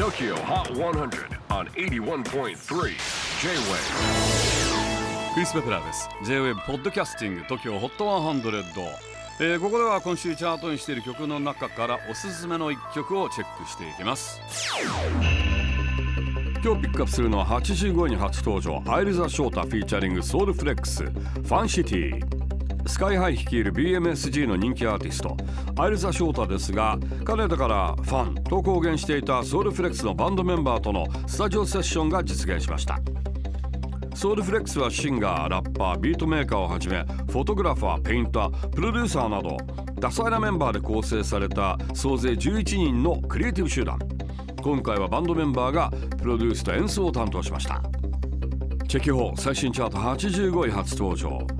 TOKYO HOT 100 on 81.3 J-WAVE クリス・ベプラーです。J-WAVE ポッドキャスティング TOKYO HOT 100、えーここでは今週チャートにしている曲の中からおすすめの一曲をチェックしていきます。今日ピックアップするのは85位に初登場 AILE THE SHOTA featuring SOULFLEX FANCITY SKY-HI 率いる BMSG の人気アーティストAILE THE SHOTA ですが彼らからファンと公言していた SOULFLEX のバンドメンバーとのスタジオセッションが実現しました。 SOULFLEX はシンガー、ラッパー、ビートメーカーをはじめフォトグラファー、ペインター、プロデューサーなど多彩なメンバーで構成された総勢11人のクリエイティブ集団。今回はバンドメンバーがプロデュースと演奏を担当しました。 Check it out 最新チャート85位初登場。